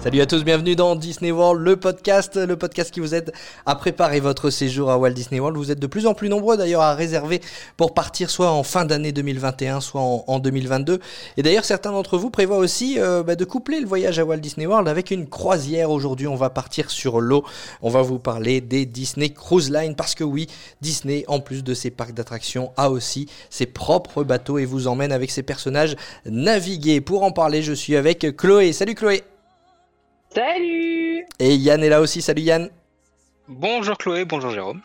Salut à tous, bienvenue dans Disney World, le podcast, le podcast qui vous aide à préparer votre séjour à Walt Disney World. Vous êtes de plus en plus nombreux d'ailleurs à réserver pour partir soit en fin d'année 2021, soit en, 2022. Et d'ailleurs, certains d'entre vous prévoient aussi euh, bah, de coupler le voyage à Walt Disney World avec une croisière. Aujourd'hui, on va partir sur l'eau. On va vous parler des Disney Cruise Line parce que oui, Disney, en plus de ses parcs d'attractions, a aussi ses propres bateaux et vous emmène avec ses personnages naviguer. Pour en parler, je suis avec Chloé. Salut Chloé Salut Et Yann est là aussi, salut Yann Bonjour Chloé, bonjour Jérôme.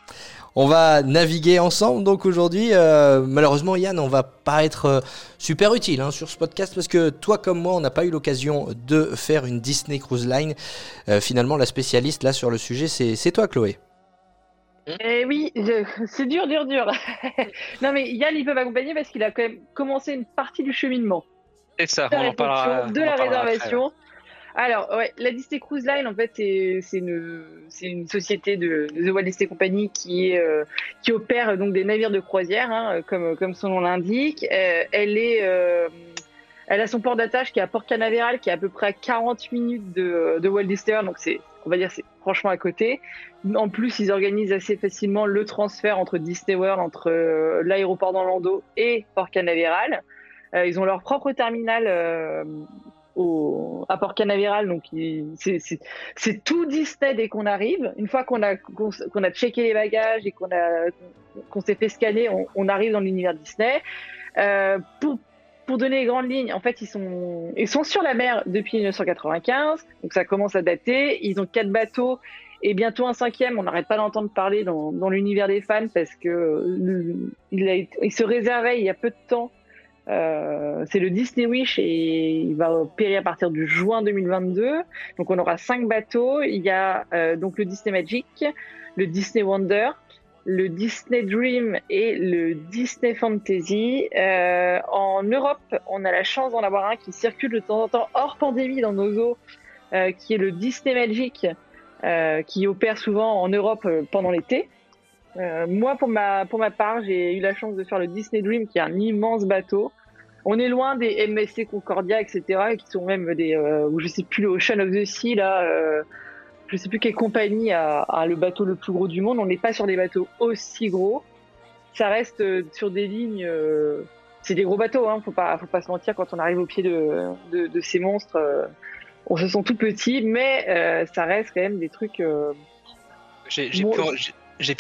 On va naviguer ensemble donc aujourd'hui. Euh, malheureusement Yann, on va pas être euh, super utile hein, sur ce podcast parce que toi comme moi, on n'a pas eu l'occasion de faire une Disney Cruise Line. Euh, finalement, la spécialiste là sur le sujet, c'est toi Chloé. Eh oui, c'est dur, dur, dur. non mais Yann, il peut m'accompagner parce qu'il a quand même commencé une partie du cheminement. C'est ça, on en parlera. De la réservation. Alors, ouais, la Disney Cruise Line, en fait, c'est une, société de, The Walt Disney Company euh, qui opère donc des navires de croisière, hein, comme, comme son nom l'indique. Euh, elle euh, a son port d'attache qui est à Port Canaveral, qui est à peu près à 40 minutes de, de Walt Disney, donc c'est, on va dire, c'est franchement à côté. En plus, ils organisent assez facilement le transfert entre Disney World, entre l'aéroport d'Orlando et Port Canaveral. ils ont leur propre terminal au, à Port Canaveral. Donc, c'est tout Disney dès qu'on arrive. Une fois qu'on a, qu'on a checké les bagages et qu'on qu'on s'est fait scanner, on, arrive dans l'univers Disney. Euh, pour, pour donner les grandes lignes, en fait, ils sont, ils sont sur la mer depuis 1995, donc ça commence à dater. Ils ont quatre bateaux et bientôt un cinquième. On n'arrête pas d'entendre parler dans, dans l'univers des fans parce que il se réservait il y a peu de temps euh, c'est le Disney Wish et il va opérer à partir du juin 2022. Donc on aura cinq bateaux. Il y a euh, donc le Disney Magic, le Disney Wonder, le Disney Dream et le Disney Fantasy. Euh, en Europe, on a la chance d'en avoir un qui circule de temps en temps hors pandémie dans nos eaux, euh, qui est le Disney Magic, qui opère souvent en Europe pendant l'été. Euh, moi, pour ma, pour ma part, j'ai eu la chance de faire le Disney Dream, qui est un immense bateau. On est loin des MSC Concordia, etc., qui sont même des, euh, ou je sais plus, le Ocean of the Sea, là, euh, je sais plus quelle compagnie a, a, le bateau le plus gros du monde. On n'est pas sur des bateaux aussi gros. Ça reste euh, sur des lignes, euh, c'est des gros bateaux, hein, faut pas, faut pas se mentir, quand on arrive au pied de, de, de ces monstres, on se sent tout petit, mais ça reste quand même des trucs. j'ai j'ai pu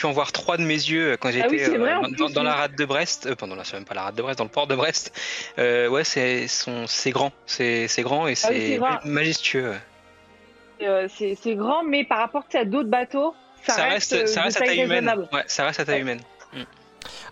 en voir trois de mes yeux quand ah j'étais euh, dans, dans, la rade de Brest. Euh, pendant la, même pas la rade de Brest, dans le port de Brest. Euh, ouais, c'est c'est grand, c'est grand et c'est ah majestueux. Euh, c'est grand, mais par rapport à d'autres bateaux, ça, ça reste, reste, ça reste à taille humaine. Ouais, ça reste à taille humaine.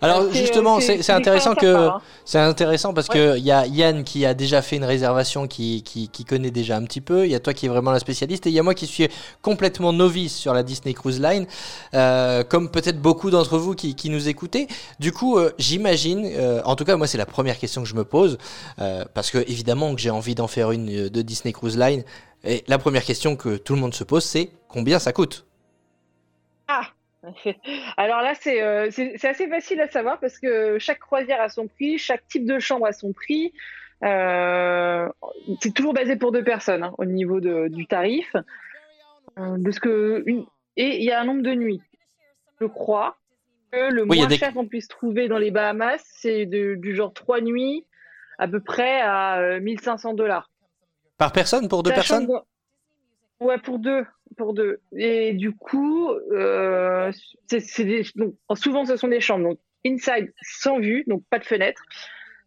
Alors justement, c'est intéressant que hein. c'est intéressant parce que il y a Yann qui a déjà fait une réservation, qui, qui, qui connaît déjà un petit peu. Il y a toi qui est vraiment la spécialiste et il y a moi qui suis complètement novice sur la Disney Cruise Line, euh, comme peut-être beaucoup d'entre vous qui, qui, nous écoutez. Du coup, euh, j'imagine, euh, en tout cas moi c'est la première question que je me pose euh, parce que évidemment que j'ai envie d'en faire une euh, de Disney Cruise Line. Et la première question que tout le monde se pose, c'est combien ça coûte? Ah alors là, euh, c'est assez facile à savoir parce que chaque croisière a son prix, chaque type de chambre a son prix. Euh, c'est toujours basé pour deux personnes hein, au niveau de, du tarif. Euh, de ce que une... Et il y a un nombre de nuits. Je crois que le moins cher qu'on puisse trouver dans les Bahamas, c'est du genre trois nuits, à peu près à 1500 dollars. Par personne Pour deux personnes? Ouais, pour deux pour deux. Et du coup, euh, c'est donc, souvent ce sont des chambres, donc inside sans vue, donc pas de fenêtre.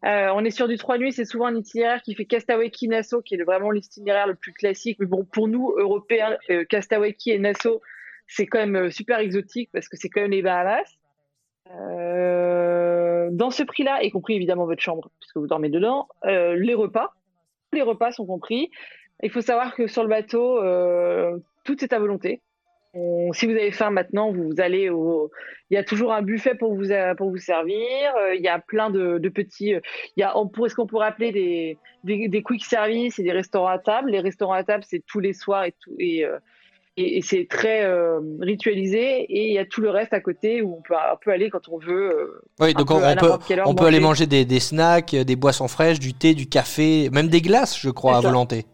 Euh, on est sur du trois nuits, c'est souvent un itinéraire qui fait Castaway Nassau, qui est vraiment l'itinéraire le plus classique. Mais bon, pour nous, Européens, euh, Castaway et Nassau, c'est quand même euh, super exotique parce que c'est quand même les Bahamas. Dans ce prix-là, y compris évidemment votre chambre, puisque vous dormez dedans, les repas, les repas sont compris. Il faut savoir que sur le bateau, tout est à volonté. si vous avez faim maintenant, vous allez au. Il y a toujours un buffet pour vous pour vous servir. Il y a plein de, petits. Il y a ce qu'on pourrait appeler des, des, quick service et des restaurants à table. Les restaurants à table, c'est tous les soirs et tout et et, c'est très euh, ritualisé et il y a tout le reste à côté où on peut, on peut aller quand on veut. Euh, oui, donc on, peut, on peut aller manger des, des, snacks, des boissons fraîches, du thé, du café, même des glaces, je crois, à volonté.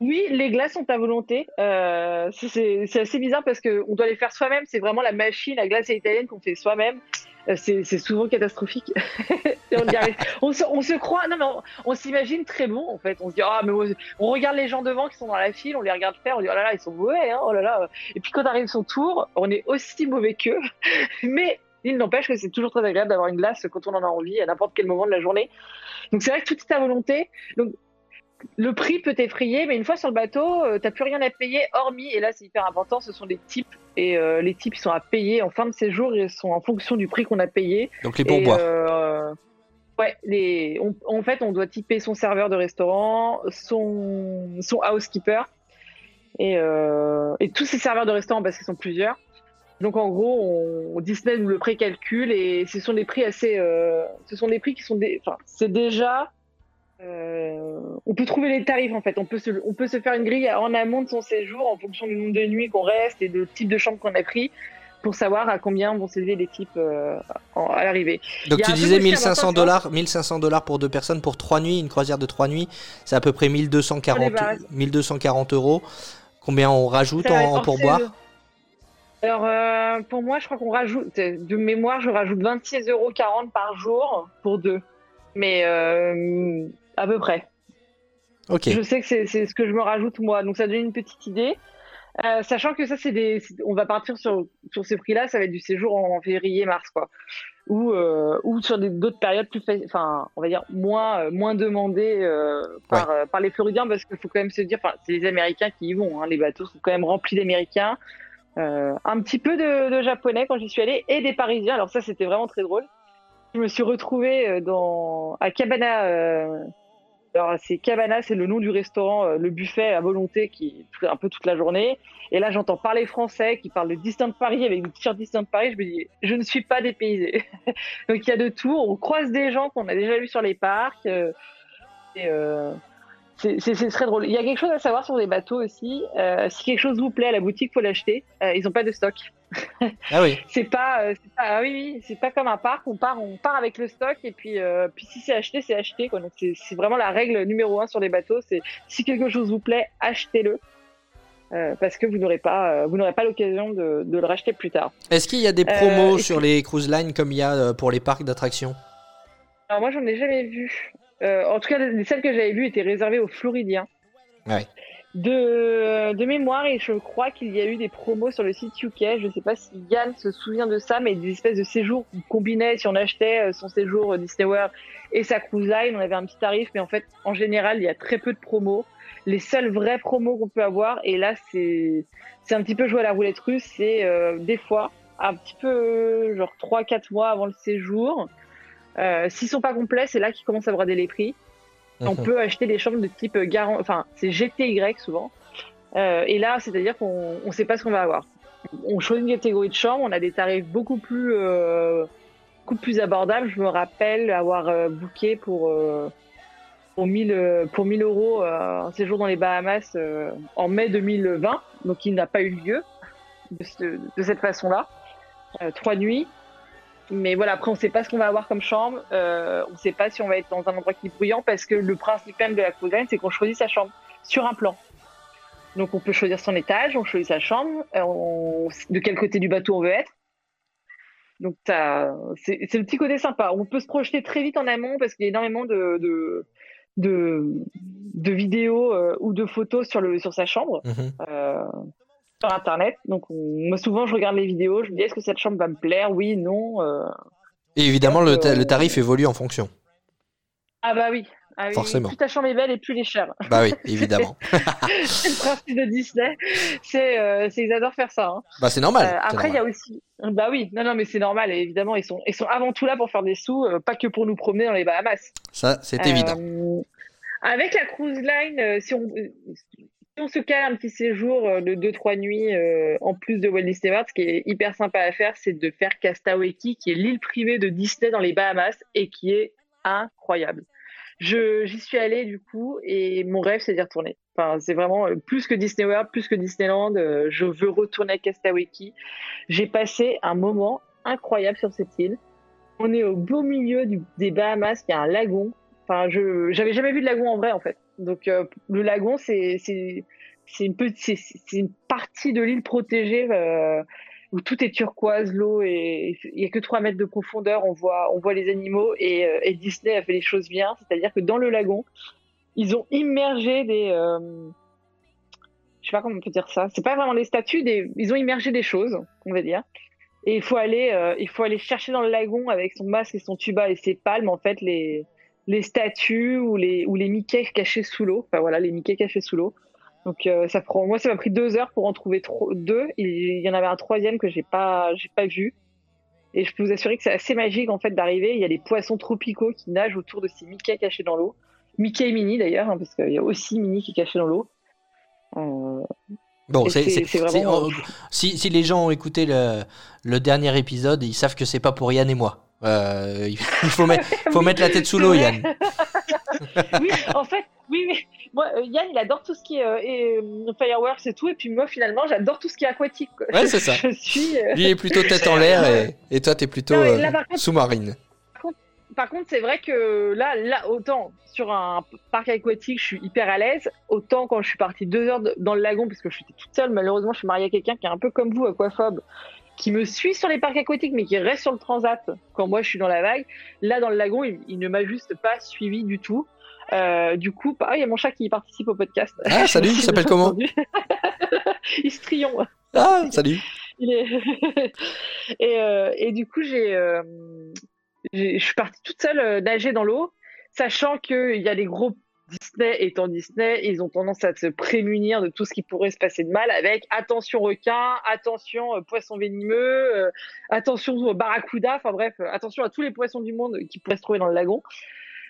Oui, les glaces sont à volonté. Euh, c'est assez bizarre parce qu'on doit les faire soi-même. C'est vraiment la machine, la glace italienne qu'on fait soi-même. Euh, c'est souvent catastrophique. on, se, on, se, croit, non mais on, s'imagine très bon en fait. On se dit ah mais on regarde les gens devant qui sont dans la file, on les regarde faire, on dit oh là là ils sont mauvais, hein, oh là là. Et puis quand arrive son tour, on est aussi mauvais qu'eux. mais il n'empêche que c'est toujours très agréable d'avoir une glace quand on en a envie à n'importe quel moment de la journée. Donc c'est vrai que tout est à volonté. Donc le prix peut effrayer, mais une fois sur le bateau, euh, t'as plus rien à payer, hormis, et là c'est hyper important, ce sont des types, et euh, les types ils sont à payer en fin de séjour, ils sont en fonction du prix qu'on a payé. Donc les pourboires. Euh, ouais, les, en fait on doit typer son serveur de restaurant, son, son housekeeper, et, et tous ces serveurs de restaurant parce qu'ils sont plusieurs. Donc en gros, on, Disney nous le précalcule et ce sont des prix assez, ce sont des prix qui sont, enfin c'est déjà euh, on peut trouver les tarifs en fait. On peut, se, on peut se faire une grille en amont de son séjour en fonction du nombre de nuits qu'on reste et du type de chambre qu'on a pris pour savoir à combien vont s'élever les types euh, à l'arrivée. Donc tu disais 1500 dollars, 1500 dollars pour deux personnes pour trois nuits, une croisière de trois nuits, c'est à peu près 1240, 1240 euros. Combien on rajoute en, pourboire alors, euh, pour moi, je crois qu'on rajoute, de mémoire, je rajoute 26,40 euros par jour pour deux. Mais à peu près. Ok. Je sais que c'est ce que je me rajoute moi, donc ça donne une petite idée. Euh, sachant que ça, c'est des, on va partir sur, sur ces prix-là, ça va être du séjour en février-mars, quoi, ou euh, ou sur d'autres périodes plus, enfin, on va dire moins euh, moins demandées par par les Floridiens, parce qu'il faut quand même se dire, enfin, c'est les Américains qui y vont, hein, les bateaux sont quand même remplis d'Américains, un petit peu de, de Japonais quand j'y suis allée et des Parisiens. Alors ça, c'était vraiment très drôle. Je me suis retrouvée dans à Cabana alors, c'est Cabana, c'est le nom du restaurant, euh, le buffet à volonté qui est un peu toute la journée. Et là, j'entends parler français qui parle de Distant Paris avec des t-shirts Distant Paris. Je me dis, je ne suis pas dépaysée. Donc, il y a de tout. On croise des gens qu'on a déjà vus sur les parcs. Euh, euh, c'est très drôle. Il y a quelque chose à savoir sur les bateaux aussi. Si quelque chose vous plaît à la boutique, faut l'acheter. Ils n'ont pas de stock. Ah oui. c'est pas, euh, pas, ah oui, c'est pas comme un parc. On part, on part avec le stock et puis, puis si c'est acheté, c'est acheté. Quoi. Donc c'est vraiment la règle numéro un sur les bateaux. C'est si quelque chose vous plaît, achetez-le. parce que vous n'aurez pas, vous n'aurez pas l'occasion de, de, le racheter plus tard. Est-ce qu'il y a des promos sur les cruise lines comme il y a pour les parcs d'attractions? Alors moi, j'en ai jamais vu. Euh, en tout cas, celles que j'avais vues étaient réservées aux Floridiens. De, mémoire, et je crois qu'il y a eu des promos sur le site UK. Je ne sais pas si Yann se souvient de ça, mais des espèces de séjours qu'on combinait. Si on achetait euh, son séjour Disney World et sa cruise line, on avait un petit tarif. Mais en fait, en général, il y a très peu de promos. Les seuls vrais promos qu'on peut avoir, et là, c'est un petit peu jouer à la roulette russe, c'est euh, des fois, un petit peu, genre 3-4 mois avant le séjour, euh, S'ils sont pas complets, c'est là qu'ils commencent à brader les prix. On mhm. peut acheter des chambres de type garant, enfin c'est GTY souvent. Euh, et là, c'est-à-dire qu'on ne sait pas ce qu'on va avoir. On choisit une catégorie de chambre, on a des tarifs beaucoup plus, euh, beaucoup plus abordables. Je me rappelle avoir euh, booké pour pour 1000 pour 1000 euros un séjour dans les Bahamas en mai 2020, donc il n'a pas eu lieu de, de cette façon-là. trois nuits. Mais voilà, après, on ne sait pas ce qu'on va avoir comme chambre. Euh, on ne sait pas si on va être dans un endroit qui est bruyant parce que le principe même de la cruise c'est qu'on choisit sa chambre sur un plan. Donc, on peut choisir son étage, on choisit sa chambre, euh, de quel côté du bateau on veut être. Donc, c'est le petit côté sympa. On peut se projeter très vite en amont parce qu'il y a énormément de, de, de, vidéos euh, ou de photos sur, le, sur sa chambre. Mhm. Euh, sur internet. Donc moi souvent je regarde les vidéos, je me dis est-ce que cette chambre va me plaire? Oui, non. Euh. Et évidemment le, le, tarif évolue en fonction. Ah bah oui. Ah Forcément. Plus ta chambre est belle et plus elle est chère. Bah oui, évidemment. c'est le principe de Disney. C'est, euh, ils adorent faire ça. Hein. Bah c'est normal. Euh, après il y a aussi. Bah oui, non non mais c'est normal. Et évidemment ils sont ils sont avant tout là pour faire des sous, pas que pour nous promener dans les Bahamas. Ça c'est évident. Avec la cruise line, si on on se cale un petit séjour de 2-3 nuits en plus de Walt Disney World, ce qui est hyper sympa à faire, c'est de faire Castaway qui est l'île privée de Disney dans les Bahamas et qui est incroyable. J'y suis allée du coup et mon rêve c'est d'y retourner. Enfin, c'est vraiment plus que Disney World, plus que Disneyland. je veux retourner à Castaway J'ai passé un moment incroyable sur cette île. On est au beau milieu des Bahamas, il y a un lagon. Enfin, je j'avais jamais vu de lagon en vrai en fait. Donc euh, le lagon c'est une partie de l'île protégée euh, où tout est turquoise, l'eau et il y a que 3 mètres de profondeur, on voit les animaux et, euh, et Disney a fait les choses bien, c'est-à-dire que dans le lagon, ils ont immergé des je sais pas comment on peut dire ça, c'est pas vraiment des statues, ils ont immergé des choses, on va dire. Et il faut aller, il faut aller chercher dans le lagon avec son masque et son tuba et ses palmes, en fait, les, les statues ou les, ou les Mickey cachés sous l'eau. Enfin voilà, les Mickey cachés sous l'eau. Donc euh, ça prend, moi ça m'a pris deux heures pour en trouver deux. Il y en avait un troisième que j'ai pas, j'ai pas vu. Et je peux vous assurer que c'est assez magique en fait d'arriver. Il y a des poissons tropicaux qui nagent autour de ces Mickey cachés dans l'eau. Mickey et Minnie d'ailleurs, hein, parce qu'il y a aussi Minnie qui est caché dans l'eau. Euh, Bon, c'est, vraiment... si, si, les gens ont écouté le, le, dernier épisode, ils savent que c'est pas pour Yann et moi. Euh, il faut, mettre, faut mettre la tête sous l'eau, Yann. oui, en fait, oui, oui. Moi, euh, Yann, il adore tout ce qui est euh, fireworks et tout, et puis moi, finalement, j'adore tout ce qui est aquatique. Ouais, c'est ça. Je suis, Lui est plutôt tête en l'air, et, et toi, t'es plutôt sous-marine. Par contre, c'est vrai que là, là, autant sur un parc aquatique, je suis hyper à l'aise, autant quand je suis partie deux heures dans le lagon, parce que je suis toute seule, malheureusement, je suis mariée à quelqu'un qui est un peu comme vous, aquaphobe, qui me suit sur les parcs aquatiques, mais qui reste sur le transat quand moi je suis dans la vague. Là, dans le lagon, il, ne m'a juste pas suivi du tout. Euh, du coup, ah, il y a mon chat qui participe au podcast. Ah, salut, il s'appelle comment Il se triomphe. Ah, salut. Il est... et, euh, et, du coup, j'ai, euh, je suis partie toute seule nager dans l'eau, sachant qu'il y a les gros Disney étant Disney, ils ont tendance à se prémunir de tout ce qui pourrait se passer de mal avec attention requin, attention euh, poisson venimeux, euh, attention barracuda, enfin bref, attention à tous les poissons du monde qui pourraient se trouver dans le lagon.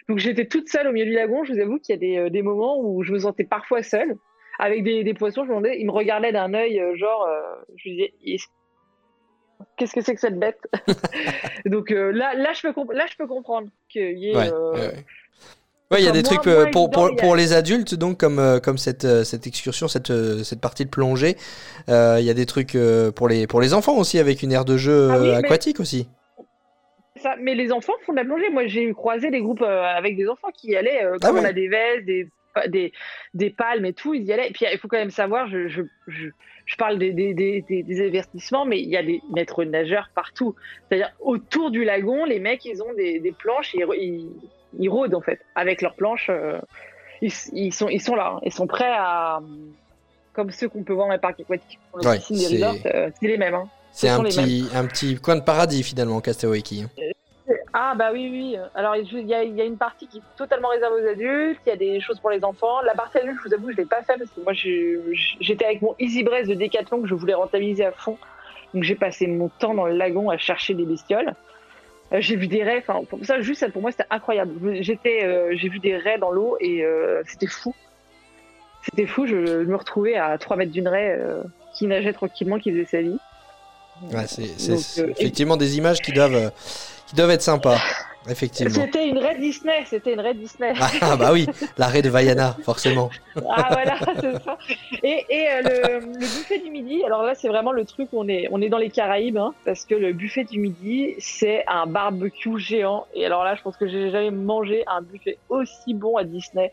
Donc j'étais toute seule au milieu du lagon, je vous avoue qu'il y a des, des, moments où je me sentais parfois seule avec des, des poissons, je me demandais, ils me regardaient d'un œil genre, je disais, qu'est-ce que c'est que cette bête? Donc euh, là, là, je peux là, je peux comprendre qu'il y ait. Ouais, euh, il y a des trucs euh, pour, pour, pour, les adultes, donc comme, comme cette, cette excursion, cette, cette partie de plongée. il y a des trucs pour, les, pour les enfants aussi, avec une aire de jeu ah aquatique aussi. Ça, mais les enfants font de la plongée. Moi, j'ai croisé des groupes avec des enfants qui y allaient, ah comme on a des vestes, des, des, des palmes et tout, ils y allaient. Et puis, il faut quand même savoir, je, je, je je parle des, des, des, des, avertissements, mais il y a des maîtres nageurs partout. C'est-à-dire, autour du lagon, les mecs, ils ont des, planches, ils, ils, ils, rôdent, en fait, avec leurs planches. Euh, ils, ils, sont, ils sont là, hein. ils sont prêts à. Comme ceux qu'on peut voir dans les parcs aquatiques, ouais, c'est euh, les mêmes. Hein. C'est un petit, un petit coin de paradis, finalement, Castaway Key. Euh, ah bah oui, oui. Alors il y, a, une partie qui est totalement réservée aux adultes, il y a des choses pour les enfants. La partie adulte, je vous avoue, je l'ai pas fait parce que moi j'étais avec mon Easy Breast de Decathlon que je voulais rentabiliser à fond. Donc j'ai passé mon temps dans le lagon à chercher des bestioles. Euh, j'ai vu des raies, enfin pour ça juste pour moi c'était incroyable. J'étais, euh, j'ai vu des raies dans l'eau et euh, c'était fou. C'était fou. Je, me retrouvais à 3 mètres d'une raie qui nageait tranquillement, qui faisait sa vie. Ouais, c'est effectivement des images qui doivent qui doivent être sympas. Effectivement. C'était une raie Disney, c'était une Disney. Ah bah oui, la raie de Vaiana, forcément. Ah voilà, c'est ça. Et, et euh, le, le, buffet du midi, alors là c'est vraiment le truc on est, on est dans les Caraïbes, hein, parce que le buffet du midi c'est un barbecue géant. Et alors là je pense que j'ai jamais mangé un buffet aussi bon à Disney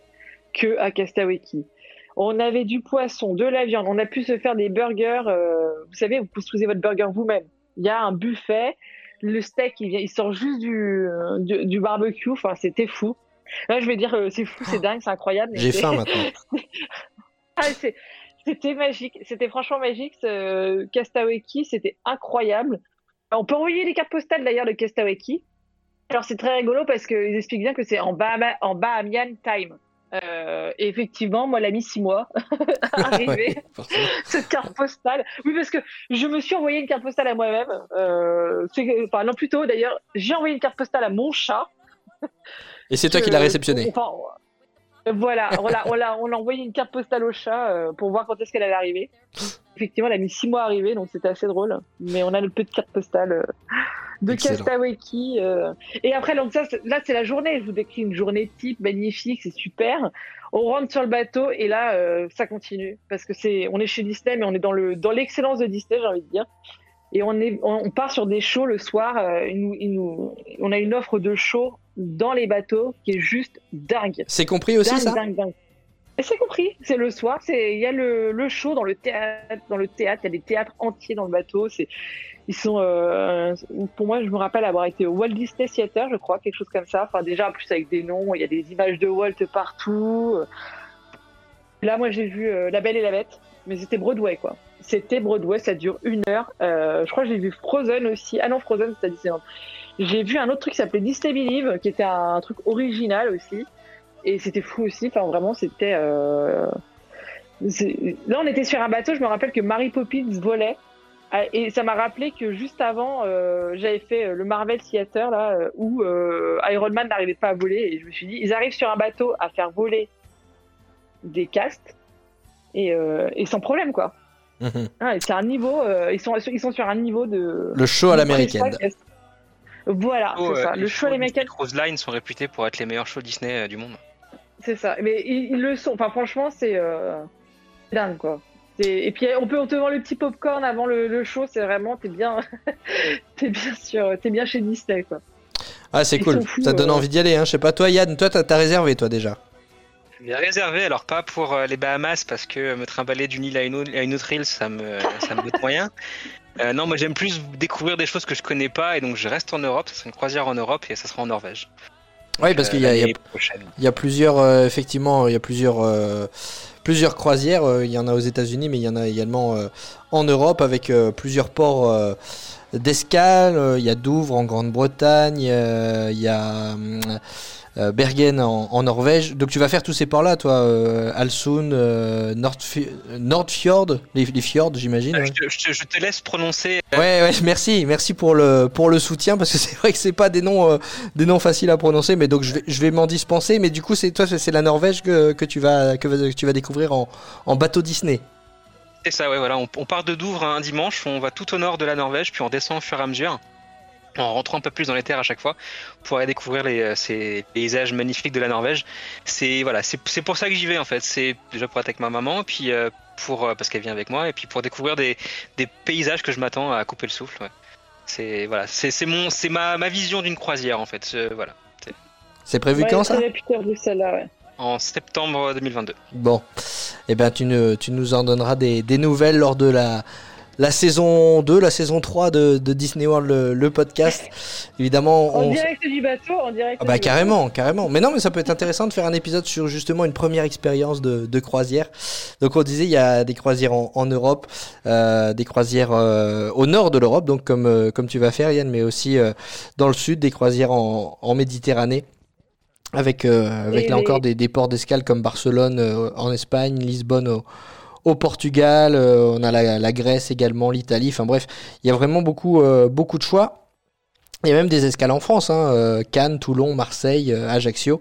que à Castaway On avait du poisson, de la viande, on a pu se faire des burgers. Euh, vous savez, vous pouvez votre burger vous-même. Il y a un buffet le steak, il, il sort juste du, du, barbecue. Enfin, c'était fou. Là, je vais dire, euh, c'est fou, c'est dingue, c'est incroyable. J'ai faim maintenant. ah, c'était magique. C'était franchement magique. Ce Castaway c'était incroyable. On peut envoyer des cartes postales d'ailleurs de Castaway Alors, c'est très rigolo parce qu'ils expliquent bien que c'est en, Bahama, en Bahamian time. Euh, et effectivement, moi, elle a mis six mois à arriver, cette carte postale. Oui, parce que je me suis envoyé une carte postale à moi-même. Euh, enfin, non, plutôt d'ailleurs, j'ai envoyé une carte postale à mon chat. Et c'est toi qui l'as réceptionnée Voilà, on a, on, a, envoyé une carte postale au chat euh, pour voir quand est-ce qu'elle allait arriver. Effectivement, elle a mis six mois à arriver, donc c'était assez drôle. Mais on a le petite carte postale euh, de Castaway euh. Et après, donc ça, là, c'est la journée. Je vous décris une journée type, magnifique, c'est super. On rentre sur le bateau et là, ça continue parce que c'est, on est chez Disney, mais on est dans le, dans l'excellence de Disney, j'ai envie de dire. Et on, est, on part sur des shows le soir. nous, on a une offre de shows dans les bateaux qui est juste dingue. C'est compris aussi ça dingue, dingue. C'est compris, c'est le soir, il y a le, le, show dans le théâtre, dans le théâtre, il y a des théâtres entiers dans le bateau, c'est ils sont euh, pour moi je me rappelle avoir été au Walt Disney Theater, je crois, quelque chose comme ça. Enfin déjà en plus avec des noms, il y a des images de Walt partout. Là moi j'ai vu euh, La Belle et la Bête, mais c'était Broadway quoi. C'était Broadway, ça dure une heure. Euh, je crois que j'ai vu Frozen aussi. Ah non Frozen c'était à Disneyland. J'ai vu un autre truc qui s'appelait Disney Believe, qui était un, truc original aussi. Et c'était fou aussi. Enfin, vraiment, c'était. Euh... Là, on était sur un bateau. Je me rappelle que Mary Poppins volait. Ah, et ça m'a rappelé que juste avant, euh, j'avais fait le Marvel Theater, là, où Iron Man n'arrivait pas à voler. Et je me suis dit, ils arrivent sur un bateau à faire voler des castes. Et sans problème, quoi. Mhm. Ah, c'est un niveau. ils, sont, ils sont sur un niveau de. Le show à l'américaine. Voilà, c'est ça. Le show les Cruise Line sont réputés pour être les meilleurs shows Disney euh, du monde. C'est ça. Mais ils, le sont. Enfin, franchement, c'est euh... dingue, quoi. Et puis on peut on te vend le petit popcorn avant le, show, c'est vraiment t'es bien t'es bien sûr t'es bien chez Disney quoi. Ah c'est cool, ça donne euh. envie d'y aller. Hein. Je sais pas toi Yann, toi t'as réservé toi déjà? Bien réservé, alors pas pour euh, les Bahamas parce que me trimballer d'une île à une, autre, île ça me ça me coûte moyen. Euh, non, moi j'aime plus découvrir des choses que je connais pas et donc je reste en Europe. Ça sera une croisière en Europe et ça sera en Norvège. Oui, parce qu'il y, y, a plusieurs, euh, effectivement, il y a plusieurs, euh, plusieurs croisières. Il y en a aux États-Unis, mais il y en a également en Europe avec plusieurs ports d'escale. Il y a Douvres en Grande-Bretagne, il y a euh, Bergen en, Norvège. Donc tu vas faire tous ces ports-là, toi, euh, Alsund, euh, Nordfjord, les, fjords, j'imagine. Je, te laisse prononcer. Ouais, ouais, merci, merci pour le pour le soutien parce que c'est vrai que c'est pas des noms des noms faciles à prononcer, mais donc je vais je vais m'en dispenser. Mais du coup, c'est toi, c'est la Norvège que, que tu vas que, tu vas découvrir en, en bateau Disney. C'est ça, ouais, voilà. On, on, part de Douvres un dimanche, on va tout au nord de la Norvège, puis on descend au fur et à mesure en rentrant un peu plus dans les terres à chaque fois pour aller découvrir les, euh, ces paysages magnifiques de la Norvège. C'est voilà, c'est pour ça que j'y vais en fait. C'est déjà pour être avec ma maman, puis euh, pour euh, parce qu'elle vient avec moi, et puis pour découvrir des, des paysages que je m'attends à couper le souffle. Ouais. C'est voilà, c'est mon c'est ma, ma vision d'une croisière en fait. voilà. C'est prévu quand ça En septembre 2022. Bon, et eh ben tu, ne, tu nous en donneras des, des nouvelles lors de la la saison 2, la saison 3 de, Disney World, le, podcast. Évidemment, en direct du bateau, en direct. Ah bah carrément, carrément. Mais non, mais ça peut être intéressant de faire un épisode sur justement une première expérience de, croisière. Donc on disait, il y a des croisières en, Europe, euh, des croisières euh, au nord de l'Europe, donc comme euh, comme tu vas faire Yann, mais aussi dans le sud, des croisières en, Méditerranée avec, avec là encore des, des ports d'escale comme Barcelone en Espagne, Lisbonne au, au Portugal, euh, on a la, Grèce également, l'Italie. Enfin bref, il y a vraiment beaucoup, euh, beaucoup de choix. Il y a même des escales en France, hein, euh, Cannes, Toulon, Marseille, Ajaccio.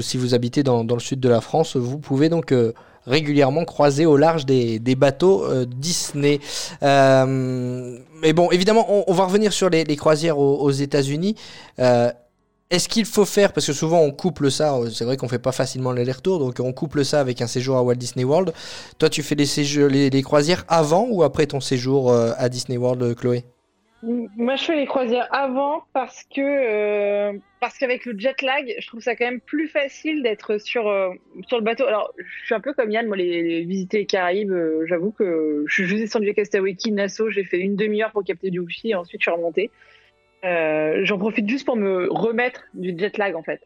si vous habitez dans, le sud de la France, vous pouvez donc régulièrement croiser au large des, bateaux Disney. mais bon, évidemment, on, va revenir sur les, croisières aux États-Unis. Est-ce qu'il faut faire, parce que souvent on couple ça, c'est vrai qu'on fait pas facilement l'aller-retour, donc on couple ça avec un séjour à Walt Disney World. Toi, tu fais les, les, croisières avant ou après ton séjour euh, à Disney World, Chloé? Moi, je fais les croisières avant parce que euh, parce qu'avec le jet lag, je trouve ça quand même plus facile d'être sur euh, sur le bateau. Alors, je suis un peu comme Yann, moi, les, visiter les Caraïbes, j'avoue que je suis juste descendu à Castaway Nassau, j'ai fait une demi-heure pour capter du wifi et ensuite je suis remontée. Euh, j'en profite juste pour me remettre du jet lag en fait.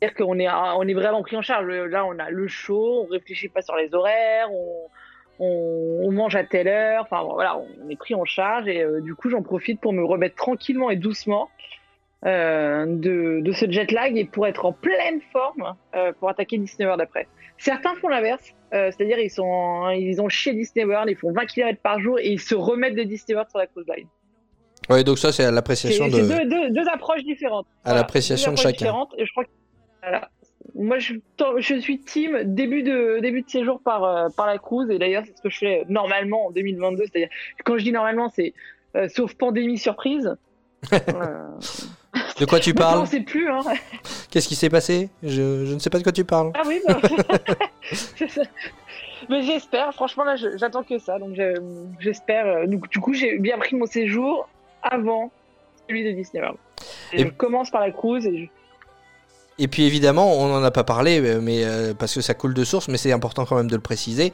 C'est-à-dire qu'on est, est vraiment pris en charge. Là, on a le show, on réfléchit pas sur les horaires, on, mange à telle heure. Enfin voilà, on est pris en charge et euh, du coup, j'en profite pour me remettre tranquillement et doucement euh, de, ce jet lag et pour être en pleine forme pour attaquer Disney World après. Certains font l'inverse, c'est-à-dire ils sont, ont chez Disney World, ils font 20 km par jour et ils se remettent de Disney World sur la cruise line. Oui, donc ça, c'est à l'appréciation de. C'est deux, deux, approches différentes. À l'appréciation de chacun. Et je crois que, voilà. moi, je, je suis team début de, début de séjour par, euh, par la cruise. Et d'ailleurs, c'est ce que je fais normalement en 2022. C'est-à-dire, quand je dis normalement, c'est euh, sauf pandémie surprise. Euh, de quoi tu parles Je ne sais plus. Hein. Qu'est-ce qui s'est passé? Je, je, ne sais pas de quoi tu parles. Ah oui, bah... Mais j'espère, franchement, là, j'attends que ça. Donc, j'espère. Du coup, j'ai bien pris mon séjour avant celui de Disney World. Et, Je commence par la cruise et je et puis évidemment, on n'en a pas parlé, euh, mais euh, parce que ça coule de source, mais c'est important quand même de le préciser.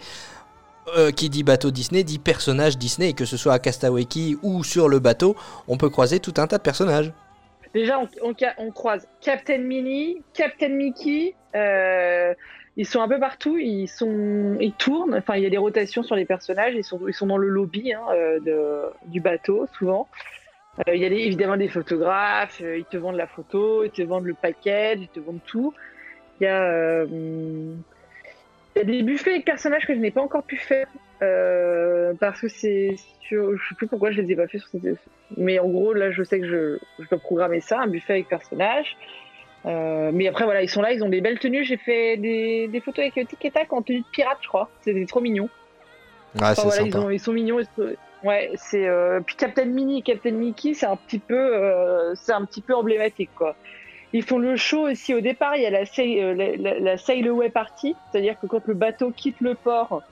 Euh, qui dit bateau Disney dit personnage Disney, et que ce soit à Castaway Key ou sur le bateau, on peut croiser tout un tas de personnages. Déjà, on, croise Captain Minnie, Captain Mickey. Ils sont un peu partout. Ils sont, ils tournent. Enfin, il y a des rotations sur les personnages. Ils sont, ils sont dans le lobby hein, de, du bateau souvent. Euh, il y a évidemment des photographes, euh, ils te vendent la photo, ils te vendent le package, ils te vendent tout. Il y a, euh, y a des buffets avec personnages que je n'ai pas encore pu faire parce que c'est je sais plus pourquoi je les ai pas fait sur cette mais en gros là je sais que je, je dois programmer ça un buffet avec personnages mais après voilà ils sont là ils ont des belles tenues j'ai fait des, des photos avec Tic et Tac en tenue de pirate je crois c'était trop mignon ah, enfin, voilà, ils, ont, ils, sont mignons Ouais, c'est euh... puis Captain Mini et Captain Mickey, c'est un petit peu, euh, c'est un petit peu emblématique quoi. Ils font le show aussi au départ. Il y a la, euh, la, la, la sail away party, c'est-à-dire que quand le bateau quitte le port,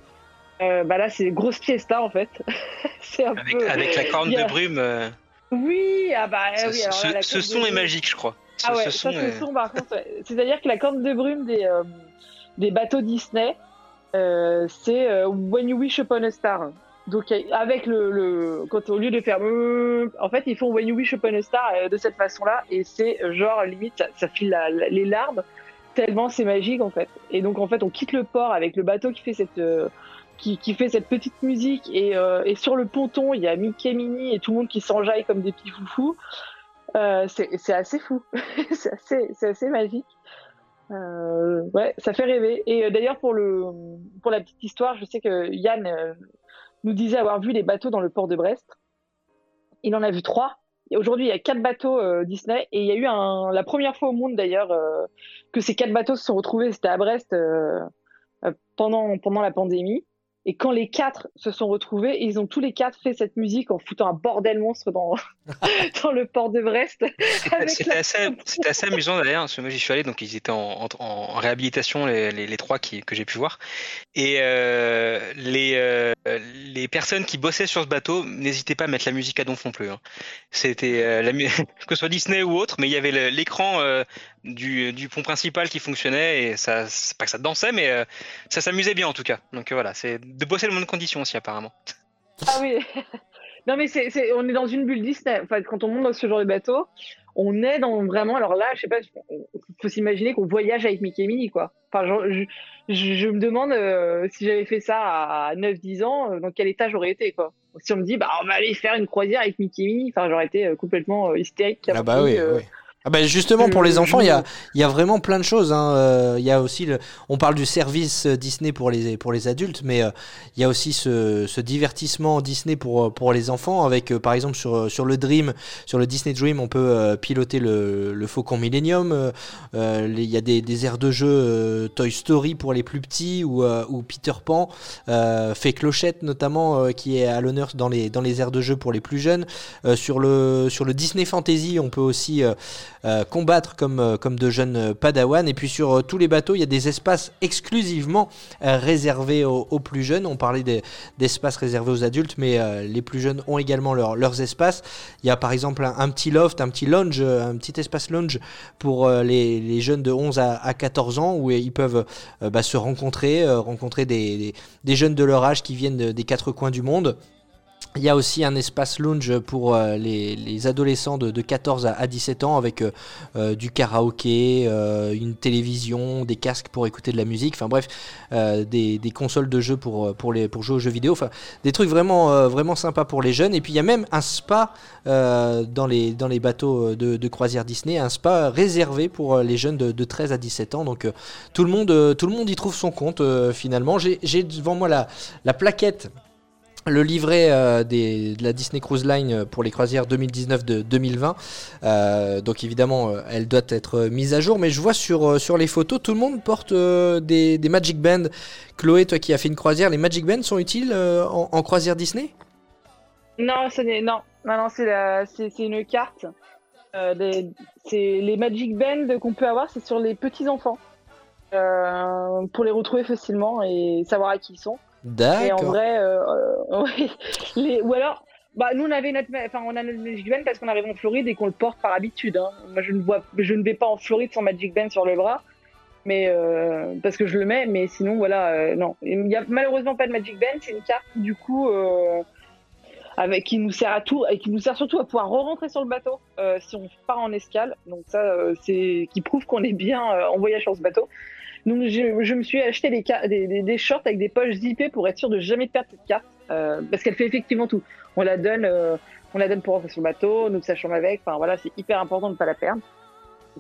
euh, bah là c'est grosse fiesta en fait. c'est un avec, peu... avec la corne de brume. Euh, oui, ah bah oui. Alors, ce, là, ce son est magique, je crois. Ce, ah ouais, ce son, ça, est... son par contre, c'est-à-dire que la corne de brume des des bateaux Disney, c'est When You Wish Upon a Star. Donc avec le, le, quand au lieu de faire euh, en fait ils font When You Wish Upon a Star euh, de cette façon-là et c'est euh, genre limite ça, ça file la, les larmes tellement c'est magique en fait. Et donc en fait on quitte le port avec le bateau qui fait cette qui, qui, fait cette petite musique et, et, sur le ponton il y a Mickey Minnie et tout le monde qui s'enjaille comme des petits foufous. C'est assez fou, c'est assez, magique. Euh, ouais, ça fait rêver. Et d'ailleurs pour pour la petite histoire, je sais que Yann nous disait avoir vu les bateaux dans le port de Brest. Il en a vu trois. Aujourd'hui, il y a quatre bateaux euh, Disney et il y a eu un, la première fois au monde d'ailleurs euh, que ces quatre bateaux se sont retrouvés. C'était à Brest euh, pendant pendant la pandémie. Et quand les quatre se sont retrouvés, ils ont tous les quatre fait cette musique en foutant un bordel monstre dans, dans le port de Brest. C'était assez, assez, amusant d'ailleurs, parce que moi j'y suis allé, donc ils étaient en, en, réhabilitation, les, les, les trois qui, que j'ai pu voir. Et euh, les, euh, les personnes qui bossaient sur ce bateau n'hésitaient pas à mettre la musique à donf non plus. Hein. C'était euh, que ce soit Disney ou autre, mais il y avait l'écran du, du, pont principal qui fonctionnait et ça, c'est pas que ça dansait, mais euh, ça s'amusait bien en tout cas. Donc voilà, c'est de bosser dans de bonnes conditions aussi apparemment. Ah oui. non mais c'est, c'est, on est dans une bulle Disney. Enfin, quand on monte dans ce genre de bateau, on est dans vraiment. Alors là, je sais pas, faut s'imaginer qu'on voyage avec Mickey et Minnie quoi. Enfin, je, je, je me demande euh, si j'avais fait ça à 9-10 ans, euh, dans quel état j'aurais été quoi. Si on me dit bah on va aller faire une croisière avec Mickey et Minnie, enfin j'aurais été complètement hystérique. Ah bah oui, oui. Ah bah justement, pour les enfants, il y a, y a vraiment plein de choses. Hein. Euh, il y a aussi, le, on parle du service Disney pour les, pour les adultes, mais euh, il y a aussi ce, ce, divertissement Disney pour, pour les enfants, avec euh, par exemple sur, sur le Dream, sur le Disney Dream, on peut piloter le, le Faucon Millennium. Il y a des, des aires de jeu Toy Story pour les plus petits ou, ou Peter Pan, fait Clochette notamment, qui est à l'honneur dans les, dans les aires de jeu pour les plus jeunes. sur, le, sur le Disney Fantasy, on peut aussi euh, combattre comme, euh, comme de jeunes euh, padawans. Et puis sur tous les bateaux, il y a des espaces exclusivement réservés aux, plus jeunes. On parlait d'espaces réservés aux adultes, mais les plus jeunes ont également leurs espaces. Il y a par exemple un, petit loft, un petit lounge, un petit espace lounge pour les, jeunes de 11 à, 14 ans où ils peuvent bah, se rencontrer, rencontrer des, des, jeunes de leur âge qui viennent des quatre coins du monde. Il y a aussi un espace lounge pour euh, les, adolescents de, 14 à, 17 ans avec euh, euh, du karaoké, une télévision, des casques pour écouter de la musique, enfin bref, des, consoles de jeux pour, pour, les, pour jouer aux jeux vidéo, enfin des trucs vraiment, vraiment sympas pour les jeunes. Et puis il y a même un spa dans, les, dans les bateaux de, croisière Disney, un spa réservé pour les jeunes de, 13 à 17 ans. Donc tout, le monde, tout le monde y trouve son compte finalement. J'ai devant moi la, la plaquette le livret euh, des, de la Disney Cruise Line euh, pour les croisières 2019-2020. Euh, donc évidemment, elle doit être mise à jour. Mais je vois sur, sur les photos, tout le monde porte des, Magic Band. Chloé, toi qui as fait une croisière, les Magic Band sont utiles en, croisière Disney? Non, non, non, non, c'est une carte. C'est les Magic Band qu'on peut avoir, c'est sur les petits enfants pour les retrouver facilement et savoir à qui ils sont. Et en D'accord. vrai, euh, les, ou alors, bah nous on avait notre, enfin on a notre Magic Band parce qu'on arrive en Floride et qu'on le porte par habitude. hein. Moi je ne vois, je ne vais pas en Floride sans Magic Band sur le bras, mais euh, parce que je le mets, mais sinon voilà, euh, non. Il y a malheureusement pas de Magic Band, c'est une carte du coup euh, avec qui nous sert à tout et qui nous sert surtout à pouvoir re-rentrer sur le bateau si on part en escale. Donc ça, c'est qui prouve qu'on est bien en voyage sur ce bateau. Donc je, me suis acheté des, shorts avec des poches zippées pour être sûr de jamais perdre cette carte euh, parce qu'elle fait effectivement tout. On la donne, euh, on la donne pour rentrer sur le bateau, nous sa chambre avec. Enfin voilà, c'est hyper important de ne pas la perdre.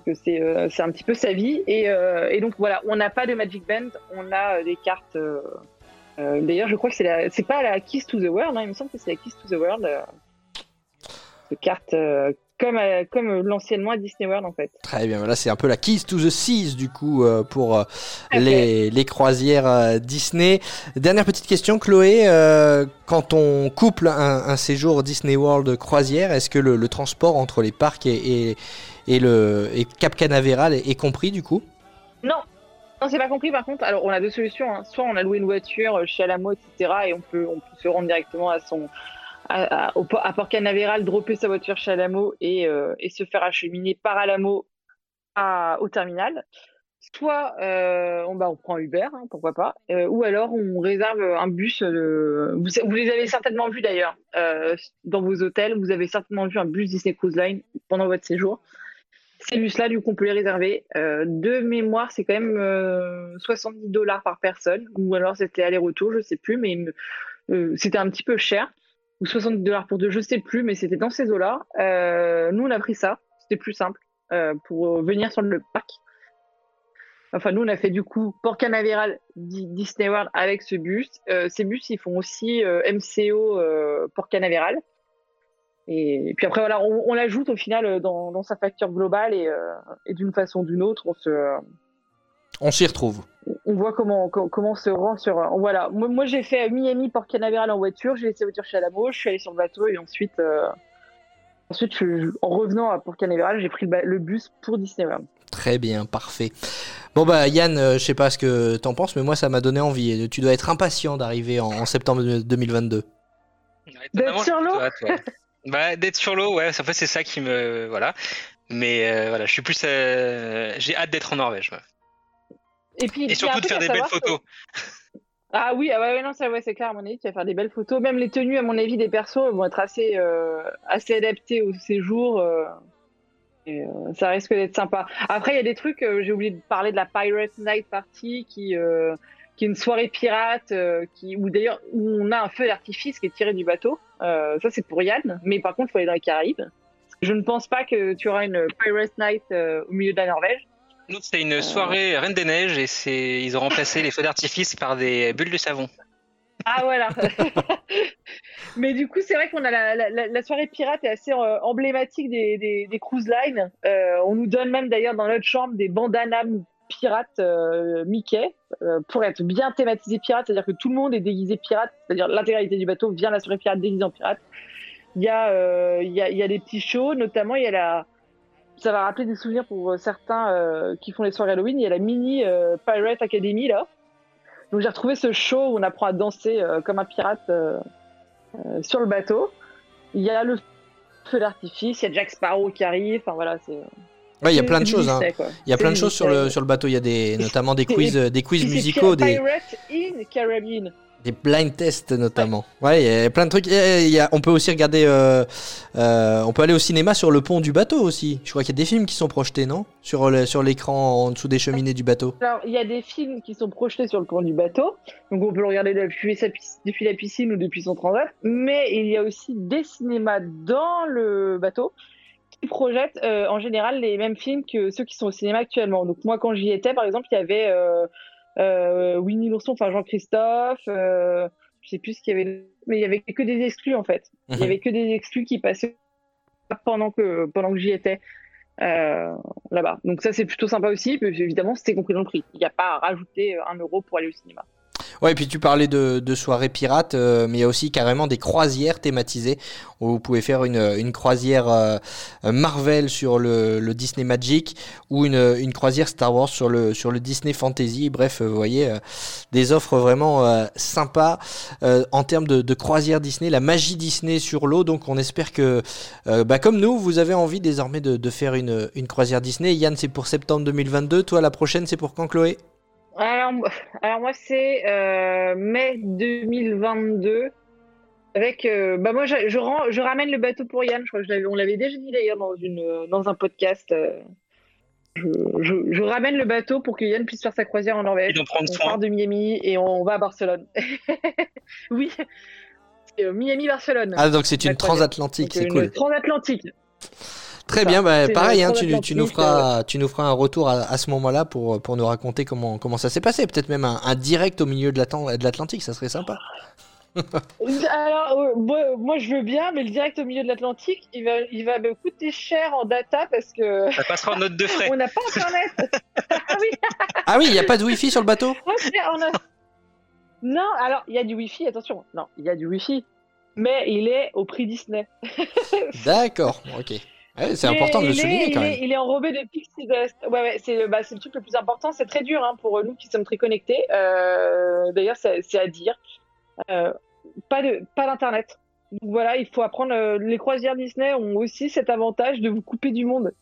Euh, c'est un petit peu sa vie et, donc voilà, on n'a pas de Magic Band, on a des cartes. D'ailleurs, je crois que c'est pas la Kiss to the World, hein, il me semble que c'est la Kiss to the World. De cartes euh, comme euh, comme l'anciennement à Disney World en fait. Très bien, là c'est un peu la Keys to the Seas du coup euh, pour euh, les, les croisières Disney. Dernière petite question Chloé, quand on couple un, un séjour Disney World croisière, est-ce que le, le transport entre les parcs et, et, et le et Cap Canaveral est, est compris du coup? Non, non, c'est pas compris. Par contre, alors on a deux solutions. hein. Soit on a loué une voiture chez Alamo, etc., et on peut, on peut se rendre directement à son à, à- à Port Canaveral, dropper sa voiture chez Alamo et, euh, et se faire acheminer par Alamo à, au terminal. Soit euh, on, bah, on prend Uber, hein, pourquoi pas, euh, ou alors on réserve un bus. euh, vous, vous les avez certainement vus d'ailleurs euh, dans vos hôtels. Vous avez certainement vu un bus Disney Cruise Line pendant votre séjour. Ces bus-là, du coup, on peut les réserver. Euh, de mémoire, c'est quand même euh, 70 dollars par personne, ou alors c'était aller-retour, je sais plus, mais c'était un petit peu cher. Ou 70 dollars pour deux, je sais plus, mais c'était dans ces eaux-là. Euh, nous, on a pris ça, c'était plus simple euh, pour venir sur le parc. Enfin, nous, on a fait du coup Port Canaveral, Di- Disney World avec ce bus. Euh, ces bus, ils font aussi MCO Port Canaveral. Et, puis après, voilà, on, l'ajoute au final dans, sa facture globale et, d'une façon ou d'une autre, on se, On s'y retrouve. on voit comment, co- comment on se rend sur. euh, Voilà, moi, moi, j'ai fait Miami, Port Canaveral en voiture, j'ai laissé la voiture chez Alamo, je suis allé sur le bateau et ensuite, euh, ensuite je- en revenant à Port Canaveral, j'ai pris le, bus pour Disney World. Très bien, parfait. Bon bah Yann, euh, je sais pas ce que t'en penses, mais moi ça m'a donné envie. Tu dois être impatient d'arriver en, en septembre 2022. D'être sur l'eau. Bah, d'être sur l'eau, ouais, en fait c'est ça qui me voilà. Mais euh, voilà, je suis plus, euh, j'ai hâte d'être en Norvège. ouais. Et, puis, Et surtout de faire des belles photos. Ah oui, ah ouais, non, ça, ouais, c'est clair, à mon avis, tu vas faire des belles photos. Même les tenues, à mon avis, des persos vont être assez, euh, assez adaptées au séjour. euh, et, euh, ça risque d'être sympa. Après, il y a des trucs, j'ai oublié de parler de la Pirate Night Party, qui, qui est une soirée pirate, qui, où d'ailleurs, où on a un feu d'artifice qui est tiré du bateau. Ça, c'est pour Yann, mais par contre, il faut aller dans les Caraïbes. Je ne pense pas que tu auras une Pirate Night au milieu de la Norvège. Nous, c'était une soirée Reine des Neiges et c'est, ils ont remplacé les feux d'artifice par des bulles de savon. Ah voilà. Mais du coup, c'est vrai qu'on a la, la- la- la soirée pirate est assez euh, emblématique des, des, des cruise lines. Euh, on nous donne même d'ailleurs dans notre chambre des bandanas pirates euh, Mickey pour être bien thématisé pirate, c'est-à-dire que tout le monde est déguisé pirate, c'est-à-dire l'intégralité du bateau vient la soirée pirate déguisée en pirate. Il y a il y a, il y a des petits shows, notamment il y a la ça va rappeler des souvenirs pour euh, certains euh, qui font les soirées Halloween. Il y a la mini euh, Pirate Academy là. Donc j'ai retrouvé ce show où on apprend à danser euh, comme un pirate sur le bateau. Il y a le feu d'artifice, il y a Jack Sparrow qui arrive. Enfin voilà, c'est. Ouais, il y a plein de choses. hein. Il y a plein de choses sur le sur le bateau. Il y a des notamment des quiz des quiz musicaux, des Pirate in Caribbean. Des blind tests notamment. Ouais, il y a plein de trucs. On peut aussi regarder. euh, euh, on peut aller au cinéma sur le pont du bateau aussi. Je crois qu'il y a des films qui sont projetés, non? Sur le sur l'écran en dessous des cheminées du bateau. Alors, il y a des films qui sont projetés sur le pont du bateau, donc on peut le regarder depuis la piscine ou depuis son transat, mais il y a aussi des cinémas dans le bateau qui projettent euh, en général les mêmes films que ceux qui sont au cinéma actuellement. Donc moi, quand j'y étais, par exemple, il y avait euh, euh, Winnie l'ourson, enfin Jean-Christophe, euh, Je sais plus ce qu'il y avait, mais il y avait que des exclus en fait. Il y avait que des exclus qui passaient pendant que pendant que j'y étais euh, là-bas. Donc ça c'est plutôt sympa aussi, parce que, évidemment c'était compris dans le prix. Il n'y a pas à rajouter un euro pour aller au cinéma. Ouais, et puis tu parlais de, de soirées pirates, euh, mais il y a aussi carrément des croisières thématisées où vous pouvez faire une, croisière euh, Marvel sur le, Disney Magic ou une, croisière Star Wars sur le, sur le Disney Fantasy. Bref, vous voyez, euh, des offres vraiment sympas en termes de, de croisière Disney, la magie Disney sur l'eau. Donc on espère que, bah, comme nous, vous avez envie désormais de, de faire une, une croisière Disney. Yann, c'est pour septembre 2022. Toi, la prochaine, c'est pour quand, Chloé? Alors, alors moi c'est euh, mai 2022 avec euh, bah moi je, je, je, ramène le bateau pour Yann. Je crois que on l'avait déjà dit d'ailleurs dans une dans un podcast euh, je, je, je, ramène le bateau pour que Yann puisse faire sa croisière en Norvège. On soin. part de Miami et on, va à Barcelone. Oui. Euh, Miami Barcelone ah donc c'est une transatlantique c'est cool. transatlantique Très bien, bah, pareil, hein, tu, tu, nous feras, tu nous feras un retour à, à ce moment-là pour, pour nous raconter comment, comment ça s'est passé. Peut-être même un, un, direct au milieu de l'Atlantique, ça serait sympa. Alors, euh, moi, moi, je veux bien, mais le direct au milieu de l'Atlantique, il va, il va me coûter cher en data parce que. Ça passera en note de frais. on n'a pas internet. ah oui. ah oui, il n'y a pas de wifi sur le bateau? A... Non, alors, il y a du wifi, attention. Non, il y a du wifi. Mais il est au prix Disney. D'accord, ok. Ouais, c'est important de le souligner est, quand il même. Est, il est enrobé de pixie dust. Ouais, ouais, c'est bah, le truc le plus important. C'est très dur hein, pour nous qui sommes très connectés. Euh, D'ailleurs, c'est à dire. Euh, pas pas d'internet. Donc voilà, il faut apprendre. Euh, les croisières Disney ont aussi cet avantage de vous couper du monde.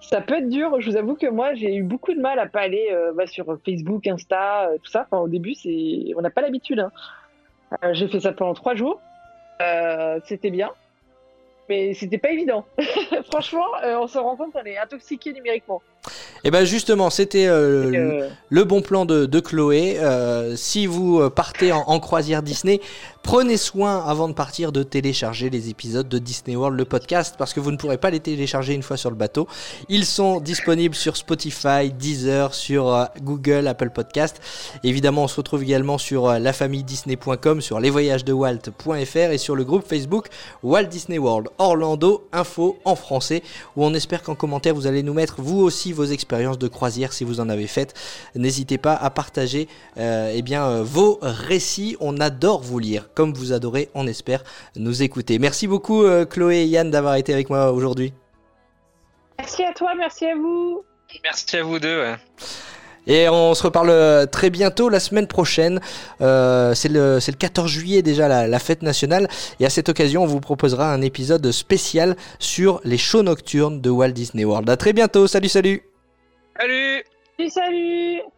Ça peut être dur. Je vous avoue que moi, j'ai eu beaucoup de mal à pas aller euh, bah, sur Facebook, Insta, tout ça. Enfin, au début, on n'a pas l'habitude. Hein. J'ai fait ça pendant trois jours. C'était bien mais c'était pas évident. Franchement, euh, on se rend compte qu'on est intoxiqué numériquement. Et ben justement, c'était euh, le, le, bon plan de, de Chloé. Euh, si vous partez en, en, croisière Disney, prenez soin avant de partir de télécharger les épisodes de Disney World, le podcast, parce que vous ne pourrez pas les télécharger une fois sur le bateau. Ils sont disponibles sur Spotify, Deezer, sur euh, Google, Apple Podcast. Évidemment, on se retrouve également sur euh, lafamille-disney.com, sur lesvoyagesdewalt.fr et sur le groupe Facebook Walt Disney World Orlando Info en français, où on espère qu'en commentaire vous allez nous mettre vous aussi vos expériences de croisière si vous en avez faites. N'hésitez pas à partager euh, eh bien, euh, vos récits. On adore vous lire, comme vous adorez, on espère, nous écouter. Merci beaucoup euh, Chloé et Yann d'avoir été avec moi aujourd'hui. Merci à toi, merci à vous. Merci à vous deux. Ouais. Et on se reparle très bientôt, la semaine prochaine. Euh, c'est le, le 14 juillet déjà la, la, fête nationale. Et à cette occasion, on vous proposera un épisode spécial sur les shows nocturnes de Walt Disney World. À très bientôt. Salut, salut. Salut. Salut, salut.